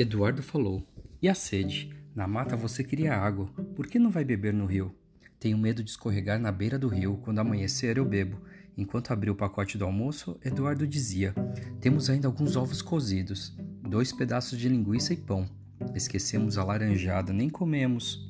Eduardo falou: E a sede? Na mata você queria água, por que não vai beber no rio? Tenho medo de escorregar na beira do rio, quando amanhecer eu bebo. Enquanto abria o pacote do almoço, Eduardo dizia: Temos ainda alguns ovos cozidos, dois pedaços de linguiça e pão. Esquecemos a laranjada, nem comemos.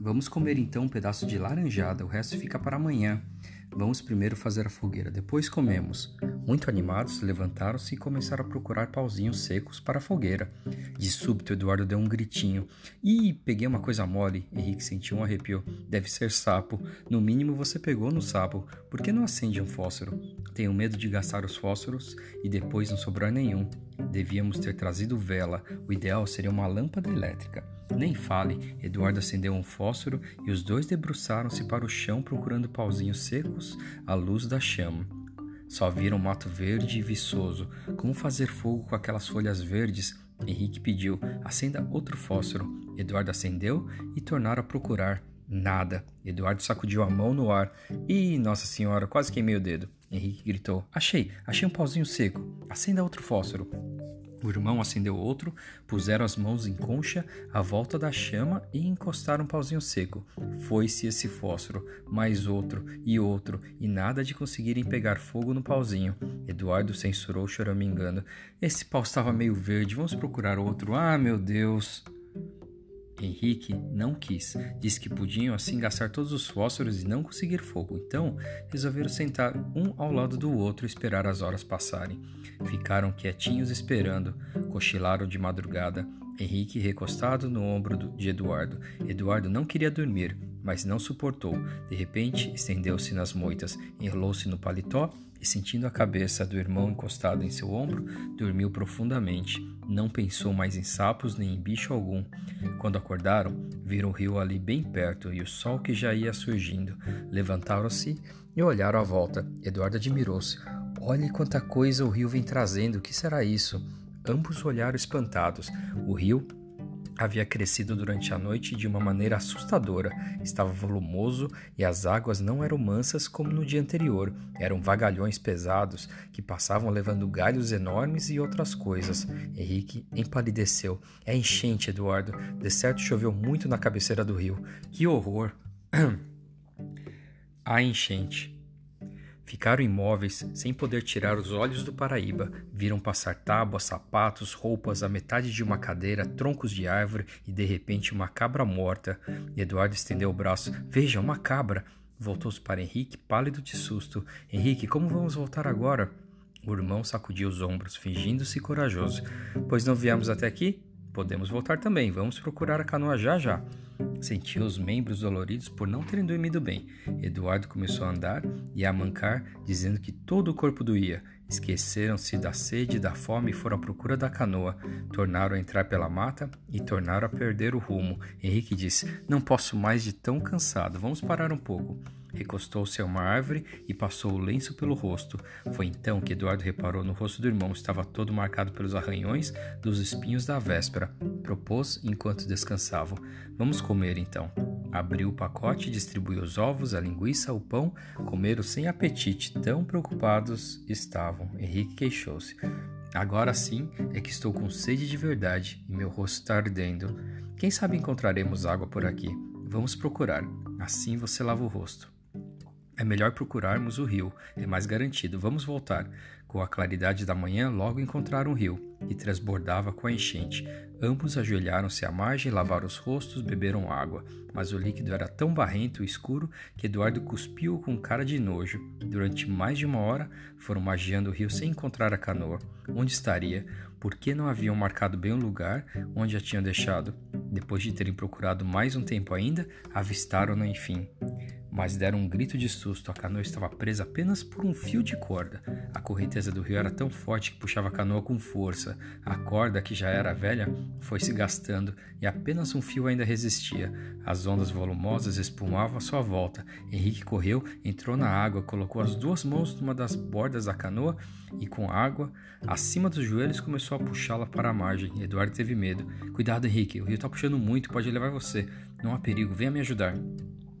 Vamos comer então um pedaço de laranjada, o resto fica para amanhã. Vamos primeiro fazer a fogueira, depois comemos. Muito animados, levantaram-se e começaram a procurar pauzinhos secos para a fogueira. De súbito, Eduardo deu um gritinho. Ih, peguei uma coisa mole. Henrique sentiu um arrepio. Deve ser sapo. No mínimo você pegou no sapo. Por que não acende um fósforo? Tenho medo de gastar os fósforos e depois não sobrar nenhum. Devíamos ter trazido vela. O ideal seria uma lâmpada elétrica. Nem fale, Eduardo acendeu um fósforo e os dois debruçaram-se para o chão procurando pauzinhos secos à luz da chama. Só viram mato verde e viçoso. Como fazer fogo com aquelas folhas verdes? Henrique pediu: acenda outro fósforo. Eduardo acendeu e tornaram a procurar. Nada. Eduardo sacudiu a mão no ar. Ih, Nossa Senhora, quase queimei o dedo. Henrique gritou: Achei, achei um pauzinho seco. Acenda outro fósforo. O irmão acendeu outro, puseram as mãos em concha à volta da chama e encostaram um pauzinho seco. Foi-se esse fósforo, mais outro e outro, e nada de conseguirem pegar fogo no pauzinho. Eduardo censurou choramingando. Esse pau estava meio verde, vamos procurar outro. Ah, meu Deus! Henrique não quis. Disse que podiam assim gastar todos os fósforos e não conseguir fogo. Então, resolveram sentar um ao lado do outro e esperar as horas passarem. Ficaram quietinhos esperando. Cochilaram de madrugada. Henrique recostado no ombro de Eduardo. Eduardo não queria dormir, mas não suportou. De repente, estendeu-se nas moitas, enrolou-se no paletó e, sentindo a cabeça do irmão encostado em seu ombro, dormiu profundamente. Não pensou mais em sapos nem em bicho algum. Quando acordaram, viram o rio ali bem perto e o sol que já ia surgindo. Levantaram-se e olharam à volta. Eduardo admirou-se. Olhe quanta coisa o rio vem trazendo, o que será isso? Ambos olharam espantados. O rio havia crescido durante a noite de uma maneira assustadora. Estava volumoso e as águas não eram mansas como no dia anterior. Eram vagalhões pesados que passavam levando galhos enormes e outras coisas. Henrique empalideceu. É enchente, Eduardo. De certo choveu muito na cabeceira do rio. Que horror! a enchente. Ficaram imóveis, sem poder tirar os olhos do Paraíba. Viram passar tábuas, sapatos, roupas, a metade de uma cadeira, troncos de árvore e de repente uma cabra morta. Eduardo estendeu o braço. Veja, uma cabra! Voltou-se para Henrique, pálido de susto. Henrique, como vamos voltar agora? O irmão sacudiu os ombros, fingindo-se corajoso. Pois não viemos até aqui? Podemos voltar também. Vamos procurar a canoa já já. Sentiu os membros doloridos por não terem dormido bem. Eduardo começou a andar e a mancar, dizendo que todo o corpo doía. Esqueceram-se da sede e da fome e foram à procura da canoa. Tornaram a entrar pela mata e tornaram a perder o rumo. Henrique disse: Não posso mais de tão cansado. Vamos parar um pouco. Recostou-se a uma árvore e passou o lenço pelo rosto. Foi então que Eduardo reparou no rosto do irmão, estava todo marcado pelos arranhões dos espinhos da véspera. Propôs enquanto descansavam: Vamos comer então. Abriu o pacote, distribuiu os ovos, a linguiça, o pão. Comeram sem apetite, tão preocupados estavam. Henrique queixou-se. Agora sim é que estou com sede de verdade e meu rosto está ardendo. Quem sabe encontraremos água por aqui? Vamos procurar. Assim você lava o rosto. É melhor procurarmos o rio, é mais garantido. Vamos voltar. Com a claridade da manhã, logo encontraram o rio, e transbordava com a enchente. Ambos ajoelharam-se à margem, lavaram os rostos, beberam água. Mas o líquido era tão barrento e escuro que Eduardo cuspiu com cara de nojo. Durante mais de uma hora, foram magiando o rio sem encontrar a canoa. Onde estaria? Por que não haviam marcado bem o lugar onde a tinham deixado? Depois de terem procurado mais um tempo ainda, avistaram-na enfim mas deram um grito de susto. A canoa estava presa apenas por um fio de corda. A correnteza do rio era tão forte que puxava a canoa com força. A corda, que já era velha, foi se gastando e apenas um fio ainda resistia. As ondas volumosas espumavam à sua volta. Henrique correu, entrou na água, colocou as duas mãos numa das bordas da canoa e, com água acima dos joelhos, começou a puxá-la para a margem. Eduardo teve medo. Cuidado, Henrique, o rio está puxando muito, pode levar você. Não há perigo, venha me ajudar.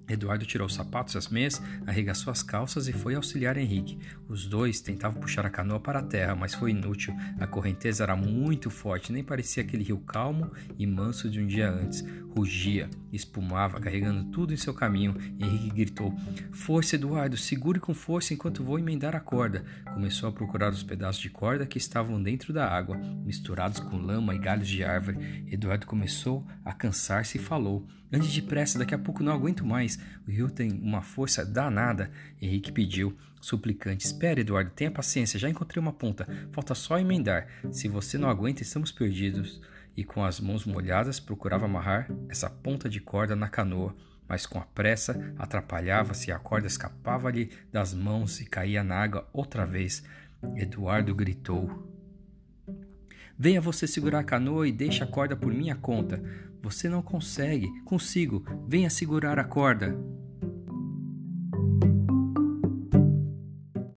Eduardo tirou os sapatos e as meias, arregaçou as calças e foi auxiliar Henrique. Os dois tentavam puxar a canoa para a terra, mas foi inútil. A correnteza era muito forte, nem parecia aquele rio calmo e manso de um dia antes. Rugia, espumava, carregando tudo em seu caminho. Henrique gritou: Força, Eduardo, segure com força enquanto vou emendar a corda. Começou a procurar os pedaços de corda que estavam dentro da água, misturados com lama e galhos de árvore. Eduardo começou a cansar-se e falou: Ande depressa, daqui a pouco não aguento mais. O rio tem uma força danada. Henrique pediu, suplicante: Espere, Eduardo, tenha paciência, já encontrei uma ponta. Falta só emendar. Se você não aguenta, estamos perdidos. E com as mãos molhadas, procurava amarrar essa ponta de corda na canoa. Mas com a pressa, atrapalhava-se e a corda escapava-lhe das mãos e caía na água outra vez. Eduardo gritou: Venha você segurar a canoa e deixe a corda por minha conta. Você não consegue. Consigo. Venha segurar a corda.